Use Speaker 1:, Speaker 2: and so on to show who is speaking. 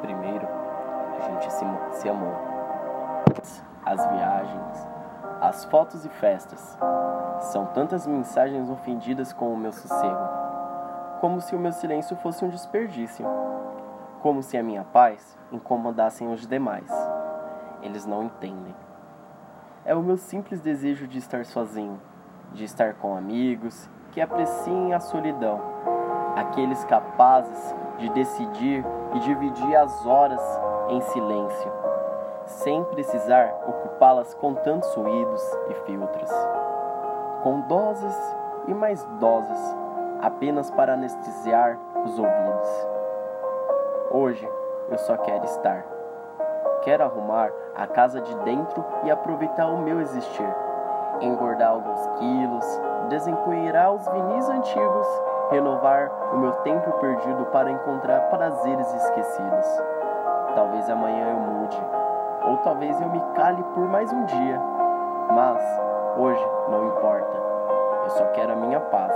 Speaker 1: Primeiro, a gente se, se amou. As viagens, as fotos e festas. São tantas mensagens ofendidas com o meu sossego. Como se o meu silêncio fosse um desperdício. Como se a minha paz incomodassem os demais. Eles não entendem. É o meu simples desejo de estar sozinho, de estar com amigos que apreciem a solidão, aqueles capazes de decidir e dividir as horas em silêncio, sem precisar ocupá-las com tantos ruídos e filtros, com doses e mais doses, apenas para anestesiar os ouvidos. Hoje eu só quero estar. Quero arrumar a casa de dentro e aproveitar o meu existir. Engordar alguns quilos, desempoeirar os vinis antigos renovar o meu tempo perdido para encontrar prazeres esquecidos. Talvez amanhã eu mude, ou talvez eu me cale por mais um dia, mas hoje não importa. Eu só quero a minha paz.